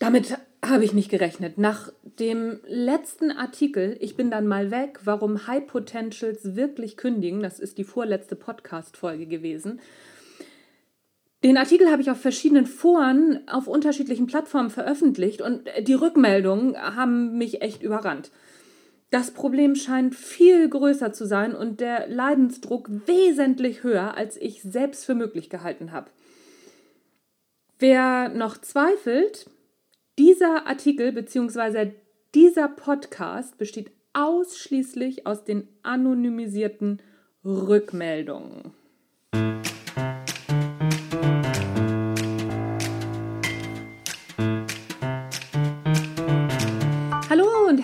Damit habe ich nicht gerechnet. Nach dem letzten Artikel, ich bin dann mal weg, warum High Potentials wirklich kündigen, das ist die vorletzte Podcast-Folge gewesen. Den Artikel habe ich auf verschiedenen Foren auf unterschiedlichen Plattformen veröffentlicht und die Rückmeldungen haben mich echt überrannt. Das Problem scheint viel größer zu sein und der Leidensdruck wesentlich höher, als ich selbst für möglich gehalten habe. Wer noch zweifelt, dieser Artikel bzw. dieser Podcast besteht ausschließlich aus den anonymisierten Rückmeldungen.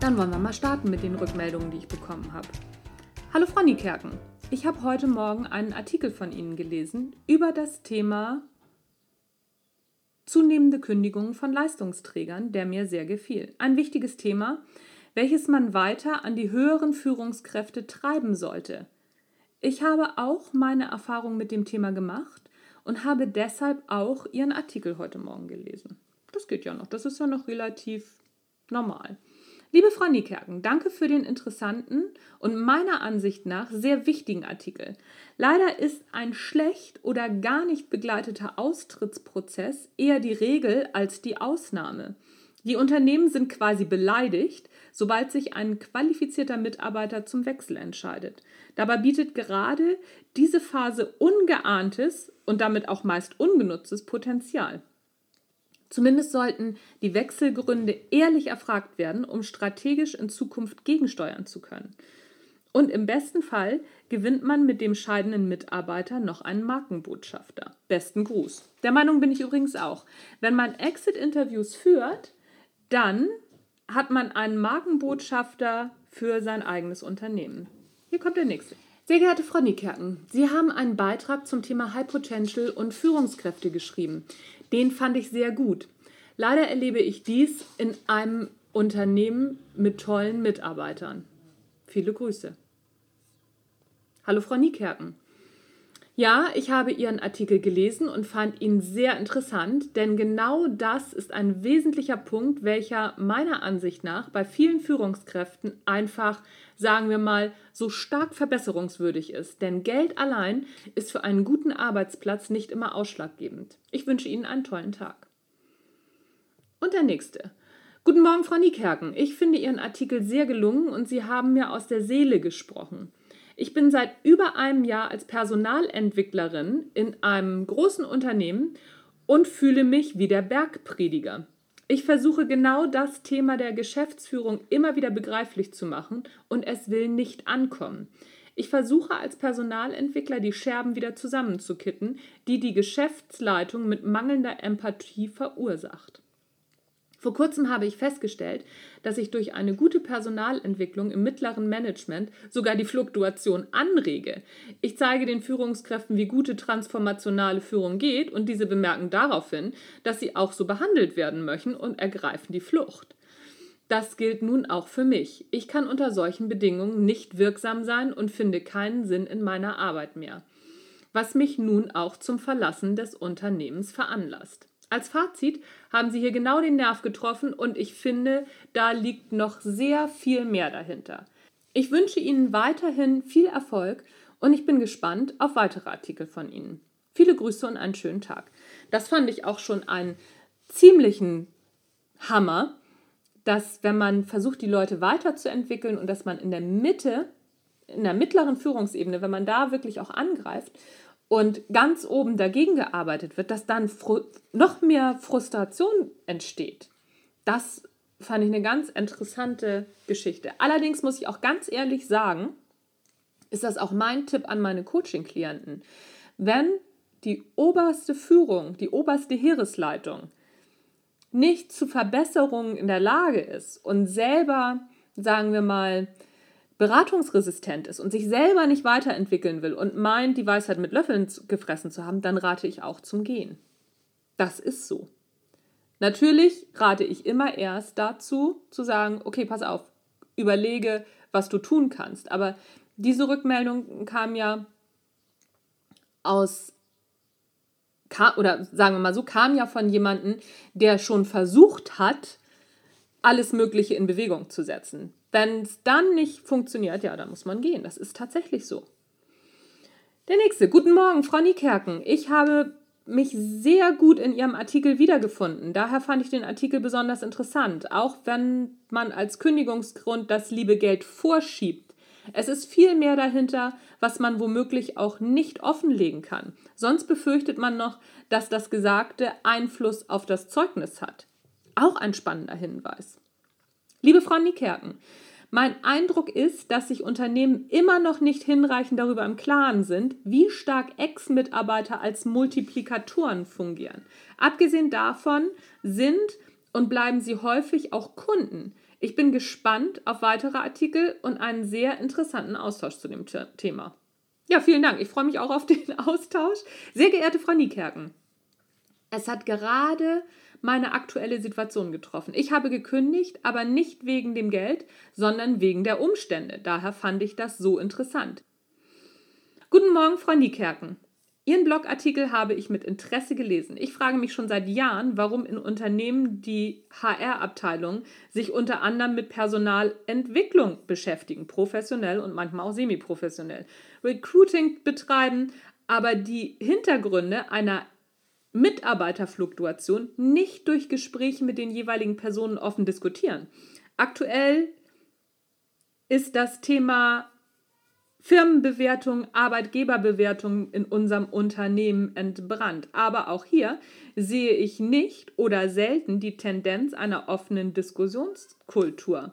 Dann wollen wir mal starten mit den Rückmeldungen, die ich bekommen habe. Hallo Frau Niekerken. Ich habe heute Morgen einen Artikel von Ihnen gelesen über das Thema zunehmende Kündigungen von Leistungsträgern, der mir sehr gefiel. Ein wichtiges Thema, welches man weiter an die höheren Führungskräfte treiben sollte. Ich habe auch meine Erfahrung mit dem Thema gemacht und habe deshalb auch Ihren Artikel heute Morgen gelesen. Das geht ja noch, das ist ja noch relativ normal. Liebe Frau Niekerken, danke für den interessanten und meiner Ansicht nach sehr wichtigen Artikel. Leider ist ein schlecht oder gar nicht begleiteter Austrittsprozess eher die Regel als die Ausnahme. Die Unternehmen sind quasi beleidigt, sobald sich ein qualifizierter Mitarbeiter zum Wechsel entscheidet. Dabei bietet gerade diese Phase ungeahntes und damit auch meist ungenutztes Potenzial. Zumindest sollten die Wechselgründe ehrlich erfragt werden, um strategisch in Zukunft gegensteuern zu können. Und im besten Fall gewinnt man mit dem scheidenden Mitarbeiter noch einen Markenbotschafter. Besten Gruß. Der Meinung bin ich übrigens auch. Wenn man Exit-Interviews führt, dann hat man einen Markenbotschafter für sein eigenes Unternehmen. Hier kommt der nächste. Sehr geehrte Frau Niekerken, Sie haben einen Beitrag zum Thema High Potential und Führungskräfte geschrieben. Den fand ich sehr gut. Leider erlebe ich dies in einem Unternehmen mit tollen Mitarbeitern. Viele Grüße. Hallo Frau Niekerken. Ja, ich habe Ihren Artikel gelesen und fand ihn sehr interessant, denn genau das ist ein wesentlicher Punkt, welcher meiner Ansicht nach bei vielen Führungskräften einfach, sagen wir mal, so stark verbesserungswürdig ist. Denn Geld allein ist für einen guten Arbeitsplatz nicht immer ausschlaggebend. Ich wünsche Ihnen einen tollen Tag. Und der nächste. Guten Morgen, Frau Niekerken. Ich finde Ihren Artikel sehr gelungen und Sie haben mir aus der Seele gesprochen. Ich bin seit über einem Jahr als Personalentwicklerin in einem großen Unternehmen und fühle mich wie der Bergprediger. Ich versuche genau das Thema der Geschäftsführung immer wieder begreiflich zu machen und es will nicht ankommen. Ich versuche als Personalentwickler die Scherben wieder zusammenzukitten, die die Geschäftsleitung mit mangelnder Empathie verursacht. Vor kurzem habe ich festgestellt, dass ich durch eine gute Personalentwicklung im mittleren Management sogar die Fluktuation anrege. Ich zeige den Führungskräften, wie gute transformationale Führung geht und diese bemerken daraufhin, dass sie auch so behandelt werden möchten und ergreifen die Flucht. Das gilt nun auch für mich. Ich kann unter solchen Bedingungen nicht wirksam sein und finde keinen Sinn in meiner Arbeit mehr, was mich nun auch zum Verlassen des Unternehmens veranlasst. Als Fazit haben Sie hier genau den Nerv getroffen und ich finde, da liegt noch sehr viel mehr dahinter. Ich wünsche Ihnen weiterhin viel Erfolg und ich bin gespannt auf weitere Artikel von Ihnen. Viele Grüße und einen schönen Tag. Das fand ich auch schon einen ziemlichen Hammer, dass wenn man versucht, die Leute weiterzuentwickeln und dass man in der Mitte, in der mittleren Führungsebene, wenn man da wirklich auch angreift und ganz oben dagegen gearbeitet wird, dass dann noch mehr Frustration entsteht. Das fand ich eine ganz interessante Geschichte. Allerdings muss ich auch ganz ehrlich sagen, ist das auch mein Tipp an meine Coaching-Klienten. Wenn die oberste Führung, die oberste Heeresleitung nicht zu Verbesserungen in der Lage ist und selber, sagen wir mal, beratungsresistent ist und sich selber nicht weiterentwickeln will und meint, die Weisheit mit Löffeln gefressen zu haben, dann rate ich auch zum Gehen. Das ist so. Natürlich rate ich immer erst dazu, zu sagen, okay, pass auf, überlege, was du tun kannst. Aber diese Rückmeldung kam ja aus, oder sagen wir mal so, kam ja von jemandem, der schon versucht hat, alles Mögliche in Bewegung zu setzen. Wenn es dann nicht funktioniert, ja, dann muss man gehen. Das ist tatsächlich so. Der nächste. Guten Morgen, Frau Niekerken. Ich habe mich sehr gut in Ihrem Artikel wiedergefunden. Daher fand ich den Artikel besonders interessant, auch wenn man als Kündigungsgrund das liebe Geld vorschiebt. Es ist viel mehr dahinter, was man womöglich auch nicht offenlegen kann. Sonst befürchtet man noch, dass das Gesagte Einfluss auf das Zeugnis hat. Auch ein spannender Hinweis. Liebe Frau Niekerken, mein Eindruck ist, dass sich Unternehmen immer noch nicht hinreichend darüber im Klaren sind, wie stark Ex-Mitarbeiter als Multiplikatoren fungieren. Abgesehen davon sind und bleiben sie häufig auch Kunden. Ich bin gespannt auf weitere Artikel und einen sehr interessanten Austausch zu dem Thema. Ja, vielen Dank. Ich freue mich auch auf den Austausch. Sehr geehrte Frau Niekerken, es hat gerade meine aktuelle Situation getroffen. Ich habe gekündigt, aber nicht wegen dem Geld, sondern wegen der Umstände. Daher fand ich das so interessant. Guten Morgen, Frau Niekerken. Ihren Blogartikel habe ich mit Interesse gelesen. Ich frage mich schon seit Jahren, warum in Unternehmen die HR-Abteilungen sich unter anderem mit Personalentwicklung beschäftigen, professionell und manchmal auch semi-professionell, Recruiting betreiben, aber die Hintergründe einer Mitarbeiterfluktuation nicht durch Gespräche mit den jeweiligen Personen offen diskutieren. Aktuell ist das Thema Firmenbewertung, Arbeitgeberbewertung in unserem Unternehmen entbrannt. Aber auch hier sehe ich nicht oder selten die Tendenz einer offenen Diskussionskultur.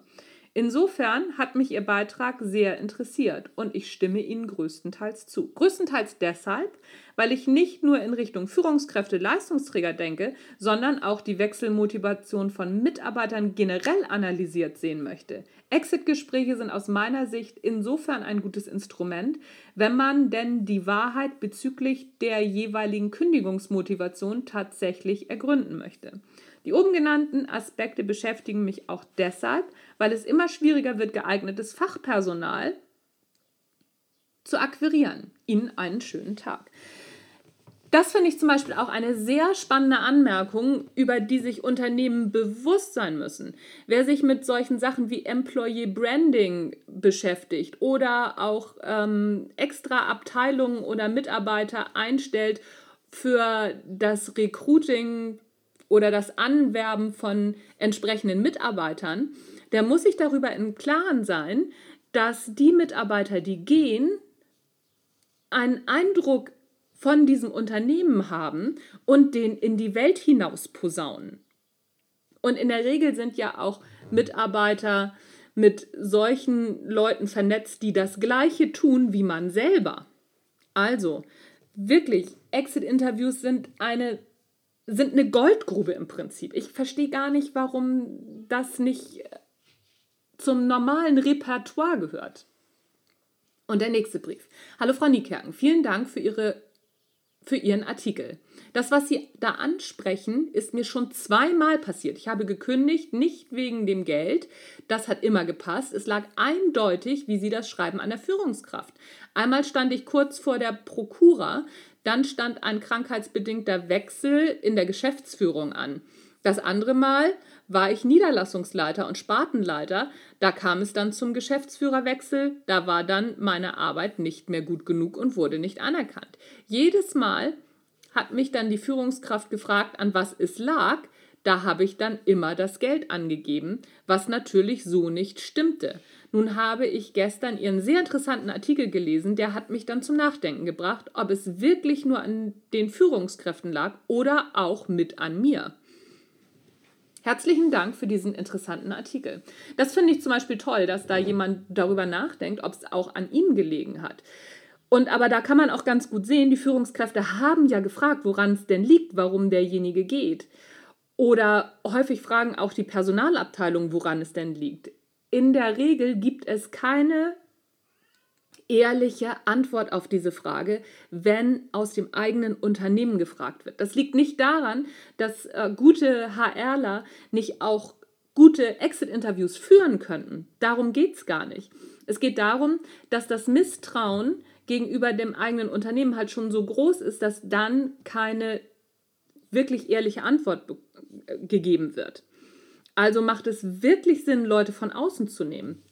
Insofern hat mich Ihr Beitrag sehr interessiert und ich stimme Ihnen größtenteils zu. Größtenteils deshalb, weil ich nicht nur in Richtung Führungskräfte, Leistungsträger denke, sondern auch die Wechselmotivation von Mitarbeitern generell analysiert sehen möchte. Exit-Gespräche sind aus meiner Sicht insofern ein gutes Instrument, wenn man denn die Wahrheit bezüglich der jeweiligen Kündigungsmotivation tatsächlich ergründen möchte. Die oben genannten Aspekte beschäftigen mich auch deshalb, weil es immer schwieriger wird, geeignetes Fachpersonal zu akquirieren. Ihnen einen schönen Tag. Das finde ich zum Beispiel auch eine sehr spannende Anmerkung, über die sich Unternehmen bewusst sein müssen. Wer sich mit solchen Sachen wie Employee Branding beschäftigt oder auch ähm, extra Abteilungen oder Mitarbeiter einstellt für das Recruiting oder das Anwerben von entsprechenden Mitarbeitern, der muss sich darüber im Klaren sein, dass die Mitarbeiter, die gehen, einen Eindruck von diesem Unternehmen haben und den in die Welt hinaus posaunen. Und in der Regel sind ja auch Mitarbeiter mit solchen Leuten vernetzt, die das Gleiche tun wie man selber. Also, wirklich, Exit-Interviews sind eine sind eine Goldgrube im Prinzip. Ich verstehe gar nicht, warum das nicht zum normalen Repertoire gehört. Und der nächste Brief. Hallo Frau Niekerken, vielen Dank für, Ihre, für Ihren Artikel. Das, was Sie da ansprechen, ist mir schon zweimal passiert. Ich habe gekündigt, nicht wegen dem Geld. Das hat immer gepasst. Es lag eindeutig, wie Sie das schreiben, an der Führungskraft. Einmal stand ich kurz vor der Prokura. Dann stand ein krankheitsbedingter Wechsel in der Geschäftsführung an. Das andere Mal war ich Niederlassungsleiter und Spartenleiter. Da kam es dann zum Geschäftsführerwechsel. Da war dann meine Arbeit nicht mehr gut genug und wurde nicht anerkannt. Jedes Mal hat mich dann die Führungskraft gefragt, an was es lag. Da habe ich dann immer das Geld angegeben, was natürlich so nicht stimmte. Nun habe ich gestern Ihren sehr interessanten Artikel gelesen, der hat mich dann zum Nachdenken gebracht, ob es wirklich nur an den Führungskräften lag oder auch mit an mir. Herzlichen Dank für diesen interessanten Artikel. Das finde ich zum Beispiel toll, dass da jemand darüber nachdenkt, ob es auch an ihm gelegen hat. Und aber da kann man auch ganz gut sehen, die Führungskräfte haben ja gefragt, woran es denn liegt, warum derjenige geht. Oder häufig fragen auch die Personalabteilung, woran es denn liegt. In der Regel gibt es keine ehrliche Antwort auf diese Frage, wenn aus dem eigenen Unternehmen gefragt wird. Das liegt nicht daran, dass äh, gute HRler nicht auch gute Exit-Interviews führen könnten. Darum geht es gar nicht. Es geht darum, dass das Misstrauen gegenüber dem eigenen Unternehmen halt schon so groß ist, dass dann keine wirklich ehrliche Antwort äh, gegeben wird. Also macht es wirklich Sinn, Leute von außen zu nehmen.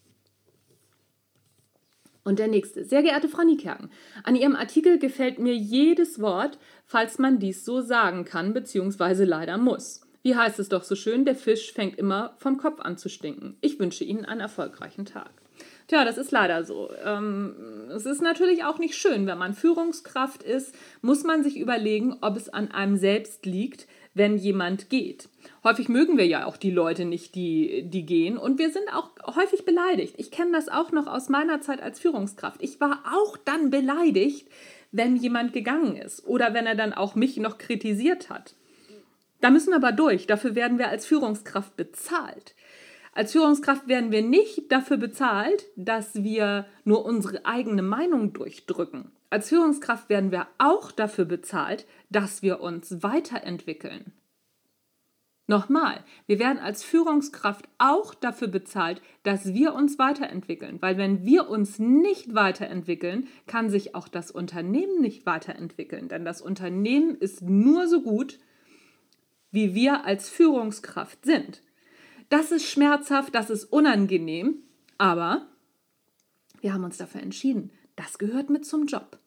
Und der nächste. Sehr geehrte Frau Niekerken, an Ihrem Artikel gefällt mir jedes Wort, falls man dies so sagen kann, beziehungsweise leider muss. Wie heißt es doch so schön, der Fisch fängt immer vom Kopf an zu stinken. Ich wünsche Ihnen einen erfolgreichen Tag. Tja, das ist leider so. Ähm, es ist natürlich auch nicht schön, wenn man Führungskraft ist, muss man sich überlegen, ob es an einem selbst liegt, wenn jemand geht. Häufig mögen wir ja auch die Leute nicht, die, die gehen. Und wir sind auch häufig beleidigt. Ich kenne das auch noch aus meiner Zeit als Führungskraft. Ich war auch dann beleidigt, wenn jemand gegangen ist oder wenn er dann auch mich noch kritisiert hat. Da müssen wir aber durch. Dafür werden wir als Führungskraft bezahlt. Als Führungskraft werden wir nicht dafür bezahlt, dass wir nur unsere eigene Meinung durchdrücken. Als Führungskraft werden wir auch dafür bezahlt, dass wir uns weiterentwickeln. Nochmal, wir werden als Führungskraft auch dafür bezahlt, dass wir uns weiterentwickeln, weil wenn wir uns nicht weiterentwickeln, kann sich auch das Unternehmen nicht weiterentwickeln, denn das Unternehmen ist nur so gut, wie wir als Führungskraft sind. Das ist schmerzhaft, das ist unangenehm, aber wir haben uns dafür entschieden. Das gehört mit zum Job.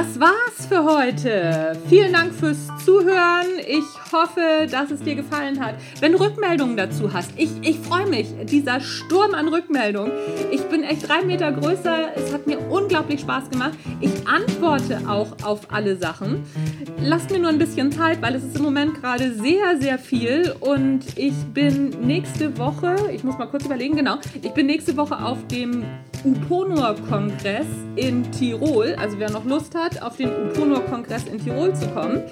Das war's für heute. Vielen Dank fürs Zuhören. Ich hoffe, dass es dir gefallen hat. Wenn du Rückmeldungen dazu hast, ich, ich freue mich. Dieser Sturm an Rückmeldungen. Ich bin echt drei Meter größer. Es hat mir unglaublich Spaß gemacht. Ich antworte auch auf alle Sachen. Lasst mir nur ein bisschen Zeit, weil es ist im Moment gerade sehr, sehr viel. Und ich bin nächste Woche, ich muss mal kurz überlegen, genau, ich bin nächste Woche auf dem Uponor-Kongress in Tirol. Also wer noch Lust hat, auf den Uponor-Kongress in Tirol zu kommen,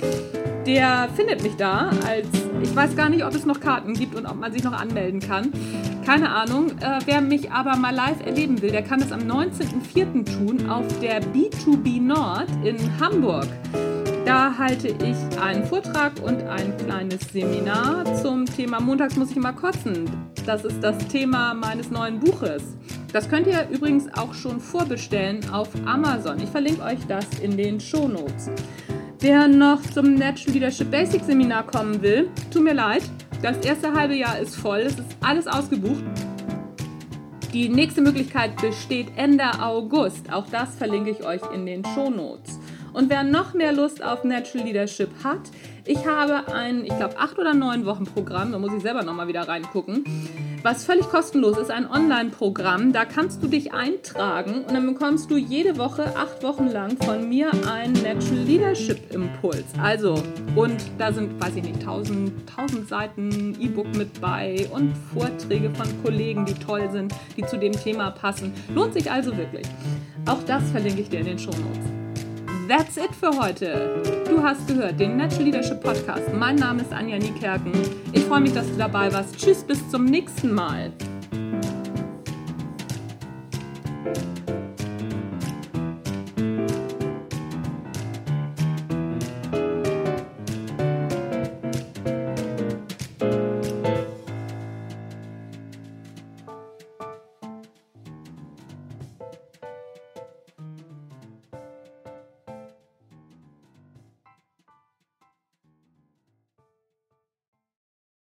der findet mich da. Als ich weiß gar nicht, ob es noch Karten gibt und ob man sich noch anmelden kann. Keine Ahnung. Äh, wer mich aber mal live erleben will, der kann es am 19.04. tun auf der B2B Nord in Hamburg. Da halte ich einen Vortrag und ein kleines Seminar zum Thema Montags muss ich immer kotzen. Das ist das Thema meines neuen Buches. Das könnt ihr übrigens auch schon vorbestellen auf Amazon. Ich verlinke euch das in den Show Notes. Wer noch zum Natural Leadership Basic Seminar kommen will, tut mir leid. Das erste halbe Jahr ist voll, es ist alles ausgebucht. Die nächste Möglichkeit besteht Ende August. Auch das verlinke ich euch in den Show Notes. Und wer noch mehr Lust auf Natural Leadership hat, ich habe ein, ich glaube, acht oder neun Wochen Programm, da muss ich selber nochmal wieder reingucken, was völlig kostenlos ist, ein Online-Programm. Da kannst du dich eintragen und dann bekommst du jede Woche, acht Wochen lang von mir einen Natural Leadership Impuls. Also, und da sind, weiß ich nicht, tausend, tausend Seiten E-Book mit bei und Vorträge von Kollegen, die toll sind, die zu dem Thema passen. Lohnt sich also wirklich. Auch das verlinke ich dir in den Show Notes. That's it für heute. Du hast gehört den Natural Leadership Podcast. Mein Name ist Anja Niekerken. Ich freue mich, dass du dabei warst. Tschüss, bis zum nächsten Mal.